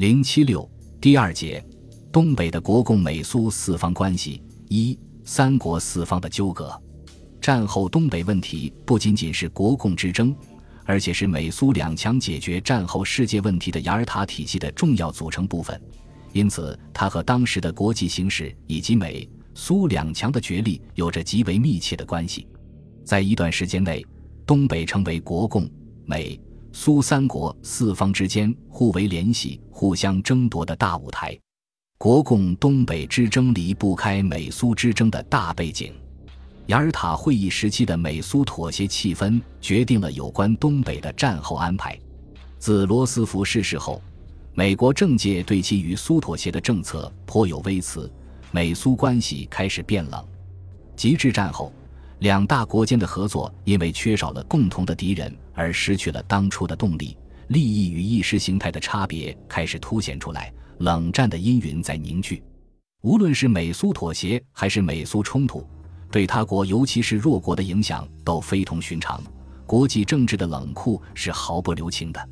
零七六第二节，东北的国共美苏四方关系一三国四方的纠葛。战后东北问题不仅仅是国共之争，而且是美苏两强解决战后世界问题的雅尔塔体系的重要组成部分。因此，它和当时的国际形势以及美苏两强的角力有着极为密切的关系。在一段时间内，东北成为国共美。苏三国四方之间互为联系、互相争夺的大舞台，国共东北之争离不开美苏之争的大背景。雅尔塔会议时期的美苏妥协气氛，决定了有关东北的战后安排。自罗斯福逝世后，美国政界对其与苏妥协的政策颇有微词，美苏关系开始变冷。极致战后。两大国间的合作因为缺少了共同的敌人而失去了当初的动力，利益与意识形态的差别开始凸显出来，冷战的阴云在凝聚。无论是美苏妥协还是美苏冲突，对他国尤其是弱国的影响都非同寻常。国际政治的冷酷是毫不留情的。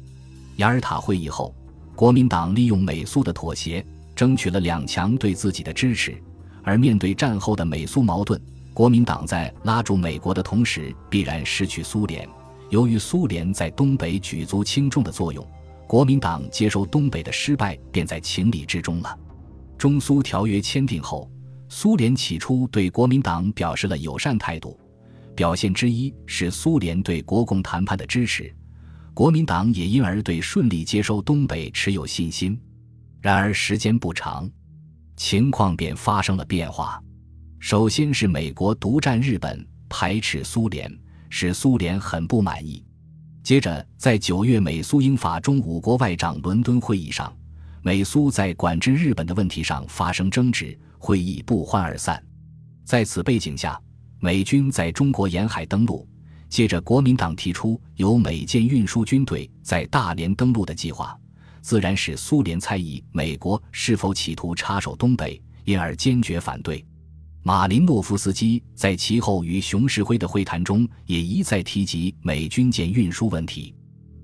雅尔塔会议后，国民党利用美苏的妥协，争取了两强对自己的支持，而面对战后的美苏矛盾。国民党在拉住美国的同时，必然失去苏联。由于苏联在东北举足轻重的作用，国民党接收东北的失败便在情理之中了。中苏条约签订后，苏联起初对国民党表示了友善态度，表现之一是苏联对国共谈判的支持，国民党也因而对顺利接收东北持有信心。然而时间不长，情况便发生了变化。首先是美国独占日本，排斥苏联，使苏联很不满意。接着，在九月美苏英法中五国外长伦敦会议上，美苏在管制日本的问题上发生争执，会议不欢而散。在此背景下，美军在中国沿海登陆。接着，国民党提出由美舰运输军队在大连登陆的计划，自然使苏联猜疑美国是否企图插手东北，因而坚决反对。马林诺夫斯基在其后与熊式辉的会谈中也一再提及美军舰运输问题。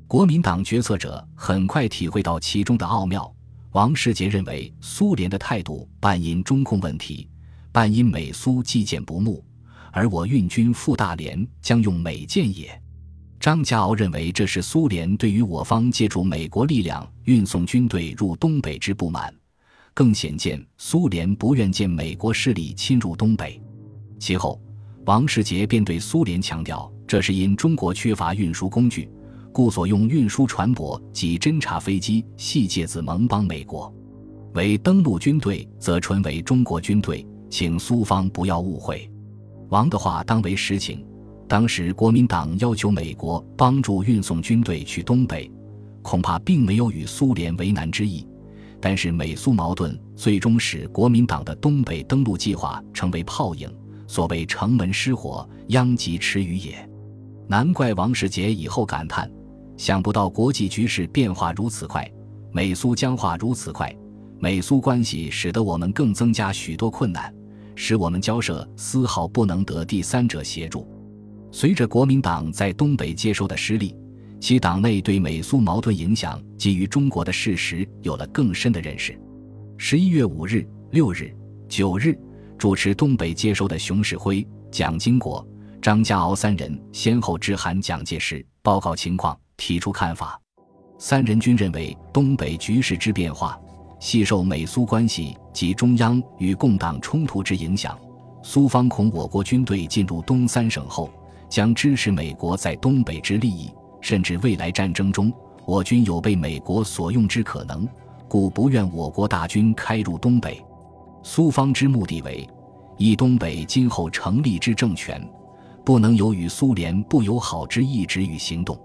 国民党决策者很快体会到其中的奥妙。王世杰认为，苏联的态度半因中控问题，半因美苏计舰不睦，而我运军赴大连将用美舰也。张家敖认为，这是苏联对于我方借助美国力量运送军队入东北之不满。更显见苏联不愿见美国势力侵入东北。其后，王世杰便对苏联强调，这是因中国缺乏运输工具，故所用运输船舶及侦察飞机系借自盟邦美国。为登陆军队，则纯为中国军队，请苏方不要误会。王的话当为实情。当时国民党要求美国帮助运送军队去东北，恐怕并没有与苏联为难之意。但是美苏矛盾最终使国民党的东北登陆计划成为泡影，所谓城门失火，殃及池鱼也。难怪王世杰以后感叹：想不到国际局势变化如此快，美苏僵化如此快，美苏关系使得我们更增加许多困难，使我们交涉丝毫不能得第三者协助。随着国民党在东北接收的失利。其党内对美苏矛盾影响基于中国的事实有了更深的认识。十一月五日、六日、九日，主持东北接收的熊式辉、蒋经国、张家敖三人先后致函蒋介石，报告情况，提出看法。三人均认为，东北局势之变化，系受美苏关系及中央与共党冲突之影响。苏方恐我国军队进入东三省后，将支持美国在东北之利益。甚至未来战争中，我军有被美国所用之可能，故不愿我国大军开入东北。苏方之目的为，以东北今后成立之政权，不能有与苏联不友好之意志与行动。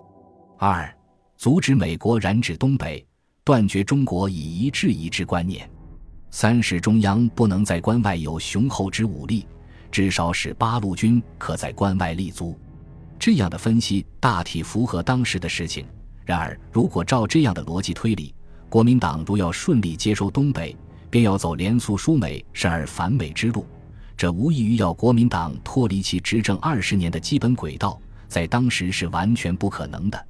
二，阻止美国染指东北，断绝中国以夷制夷之观念。三是中央不能在关外有雄厚之武力，至少使八路军可在关外立足。这样的分析大体符合当时的事情。然而，如果照这样的逻辑推理，国民党如要顺利接收东北，便要走联苏输美、甚而反美之路，这无异于要国民党脱离其执政二十年的基本轨道，在当时是完全不可能的。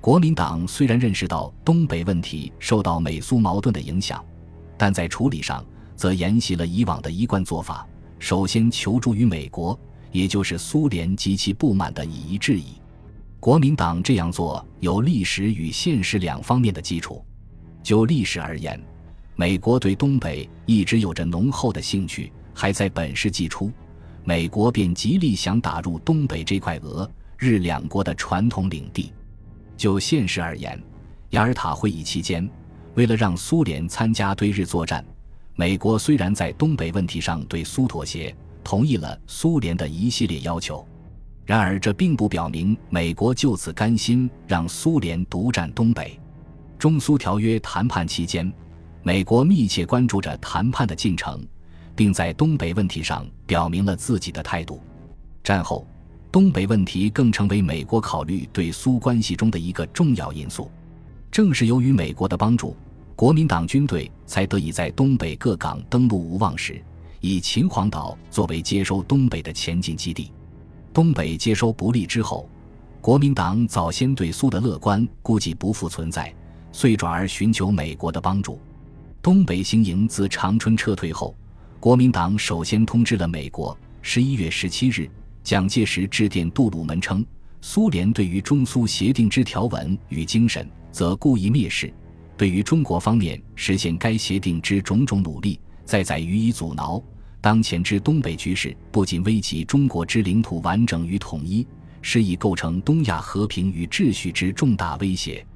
国民党虽然认识到东北问题受到美苏矛盾的影响，但在处理上则沿袭了以往的一贯做法，首先求助于美国，也就是苏联及其不满的以夷制夷。国民党这样做有历史与现实两方面的基础。就历史而言，美国对东北一直有着浓厚的兴趣，还在本世纪初，美国便极力想打入东北这块俄日两国的传统领地。就现实而言，雅尔塔会议期间，为了让苏联参加对日作战，美国虽然在东北问题上对苏妥协，同意了苏联的一系列要求，然而这并不表明美国就此甘心让苏联独占东北。中苏条约谈判期间，美国密切关注着谈判的进程，并在东北问题上表明了自己的态度。战后，东北问题更成为美国考虑对苏关系中的一个重要因素。正是由于美国的帮助，国民党军队才得以在东北各港登陆无望时，以秦皇岛作为接收东北的前进基地。东北接收不利之后，国民党早先对苏的乐观估计不复存在。遂转而寻求美国的帮助。东北行营自长春撤退后，国民党首先通知了美国。十一月十七日，蒋介石致电杜鲁门称，苏联对于中苏协定之条文与精神，则故意蔑视；对于中国方面实现该协定之种种努力，再在予以阻挠。当前之东北局势，不仅危及中国之领土完整与统一，是已构成东亚和平与秩序之重大威胁。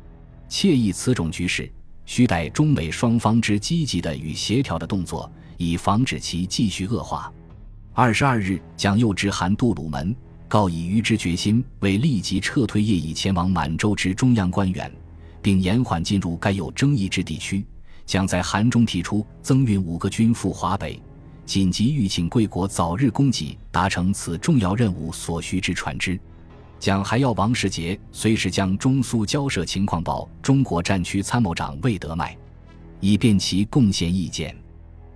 切意此种局势，需待中美双方之积极的与协调的动作，以防止其继续恶化。二十二日，蒋又致函杜鲁门，告以于之决心，为立即撤退业已前往满洲之中央官员，并延缓进入该有争议之地区。将在函中提出增运五个军赴华北，紧急欲请贵国早日供给达成此重要任务所需之船只。蒋还要王世杰随时将中苏交涉情况报中国战区参谋长魏德迈，以便其贡献意见。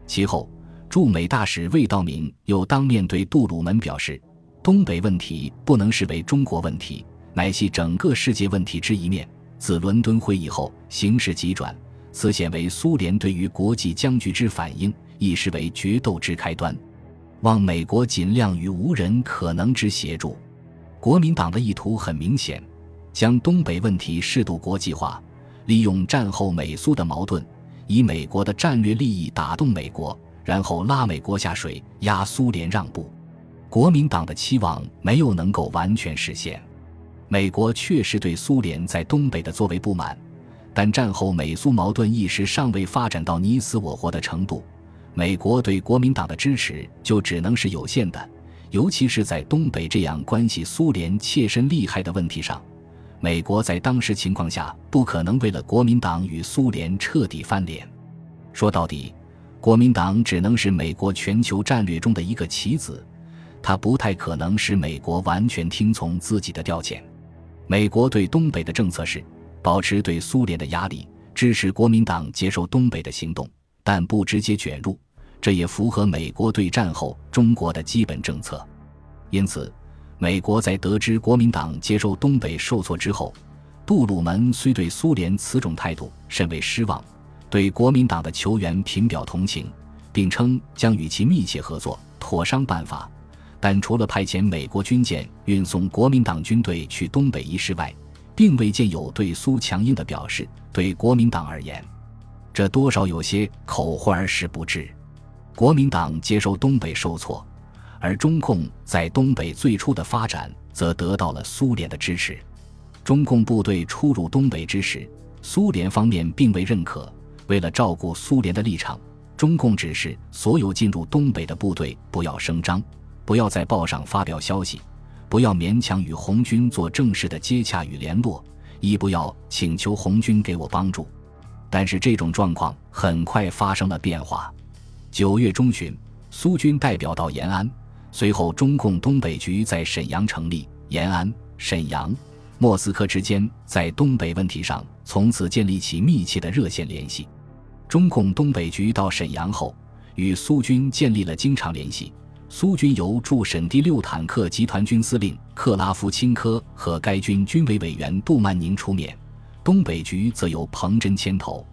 其后，驻美大使魏道明又当面对杜鲁门表示，东北问题不能视为中国问题，乃系整个世界问题之一面。自伦敦会议后，形势急转，此显为苏联对于国际僵局之反应，亦视为决斗之开端。望美国尽量与无人可能之协助。国民党的意图很明显，将东北问题适度国际化，利用战后美苏的矛盾，以美国的战略利益打动美国，然后拉美国下水，压苏联让步。国民党的期望没有能够完全实现。美国确实对苏联在东北的作为不满，但战后美苏矛盾一时尚未发展到你死我活的程度，美国对国民党的支持就只能是有限的。尤其是在东北这样关系苏联切身利害的问题上，美国在当时情况下不可能为了国民党与苏联彻底翻脸。说到底，国民党只能是美国全球战略中的一个棋子，它不太可能使美国完全听从自己的调遣。美国对东北的政策是保持对苏联的压力，支持国民党接受东北的行动，但不直接卷入。这也符合美国对战后中国的基本政策，因此，美国在得知国民党接收东北受挫之后，杜鲁门虽对苏联此种态度甚为失望，对国民党的求援频表同情，并称将与其密切合作，妥商办法。但除了派遣美国军舰运送国民党军队去东北一事外，并未见有对苏强硬的表示。对国民党而言，这多少有些口惠而实不至。国民党接收东北受挫，而中共在东北最初的发展则得到了苏联的支持。中共部队出入东北之时，苏联方面并未认可。为了照顾苏联的立场，中共指示所有进入东北的部队不要声张，不要在报上发表消息，不要勉强与红军做正式的接洽与联络，亦不要请求红军给我帮助。但是这种状况很快发生了变化。九月中旬，苏军代表到延安，随后中共东北局在沈阳成立。延安、沈阳、莫斯科之间在东北问题上从此建立起密切的热线联系。中共东北局到沈阳后，与苏军建立了经常联系。苏军由驻沈第六坦克集团军司令克拉夫钦科和该军军委委员杜曼宁出面，东北局则由彭真牵头，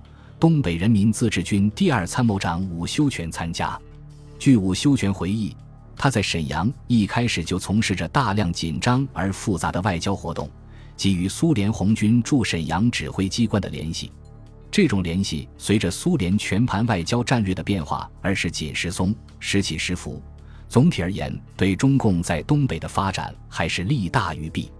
东北人民自治军第二参谋长伍修权参加。据伍修权回忆，他在沈阳一开始就从事着大量紧张而复杂的外交活动，及与苏联红军驻沈阳指挥机关的联系。这种联系随着苏联全盘外交战略的变化而时紧时松，时起时伏。总体而言，对中共在东北的发展还是利大于弊。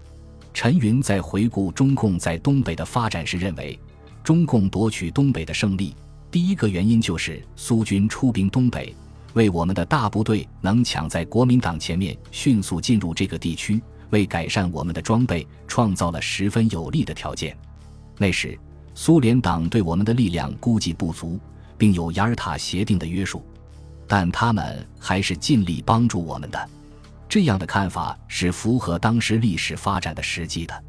陈云在回顾中共在东北的发展时认为，中共夺取东北的胜利，第一个原因就是苏军出兵东北，为我们的大部队能抢在国民党前面迅速进入这个地区，为改善我们的装备创造了十分有利的条件。那时。苏联党对我们的力量估计不足，并有雅尔塔协定的约束，但他们还是尽力帮助我们的。这样的看法是符合当时历史发展的实际的。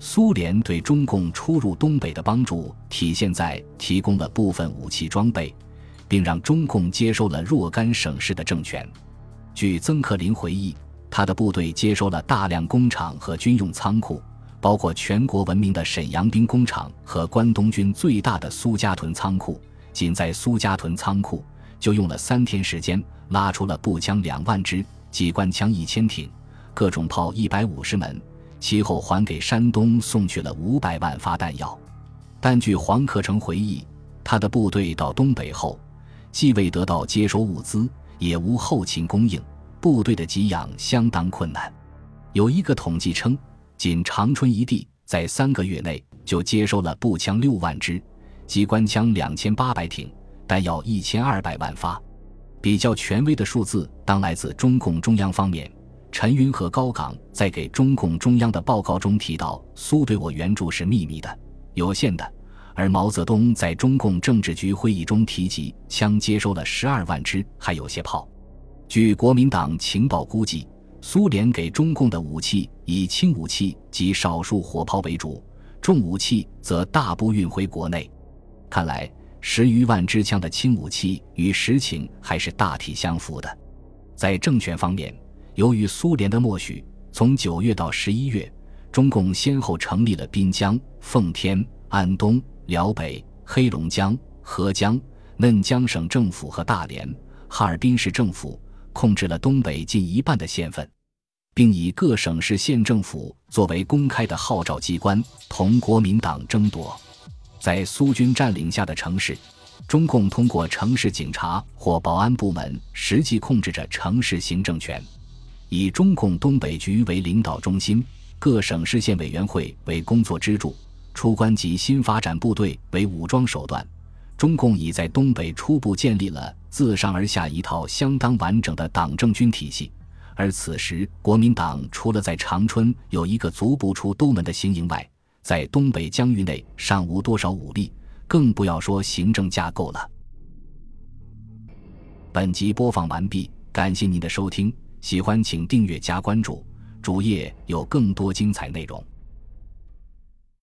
苏联对中共出入东北的帮助体现在提供了部分武器装备，并让中共接收了若干省市的政权。据曾克林回忆，他的部队接收了大量工厂和军用仓库。包括全国闻名的沈阳兵工厂和关东军最大的苏家屯仓库，仅在苏家屯仓库就用了三天时间，拉出了步枪两万支、机关枪一千挺、各种炮一百五十门，其后还给山东送去了五百万发弹药。但据黄克诚回忆，他的部队到东北后，既未得到接收物资，也无后勤供应，部队的给养相当困难。有一个统计称。仅长春一地，在三个月内就接收了步枪六万支、机关枪两千八百挺、弹药一千二百万发。比较权威的数字当来自中共中央方面。陈云和高岗在给中共中央的报告中提到，苏对我援助是秘密的、有限的。而毛泽东在中共政治局会议中提及，枪接收了十二万支，还有些炮。据国民党情报估计。苏联给中共的武器以轻武器及少数火炮为主，重武器则大部运回国内。看来十余万支枪的轻武器与实情还是大体相符的。在政权方面，由于苏联的默许，从九月到十一月，中共先后成立了滨江、奉天、安东、辽北、黑龙江、合江、嫩江省政府和大连、哈尔滨市政府。控制了东北近一半的县份，并以各省市县政府作为公开的号召机关，同国民党争夺。在苏军占领下的城市，中共通过城市警察或保安部门实际控制着城市行政权。以中共东北局为领导中心，各省市县委员会为工作支柱，出关及新发展部队为武装手段。中共已在东北初步建立了自上而下一套相当完整的党政军体系，而此时国民党除了在长春有一个足不出都门的行营外，在东北疆域内尚无多少武力，更不要说行政架构了。本集播放完毕，感谢您的收听，喜欢请订阅加关注，主页有更多精彩内容。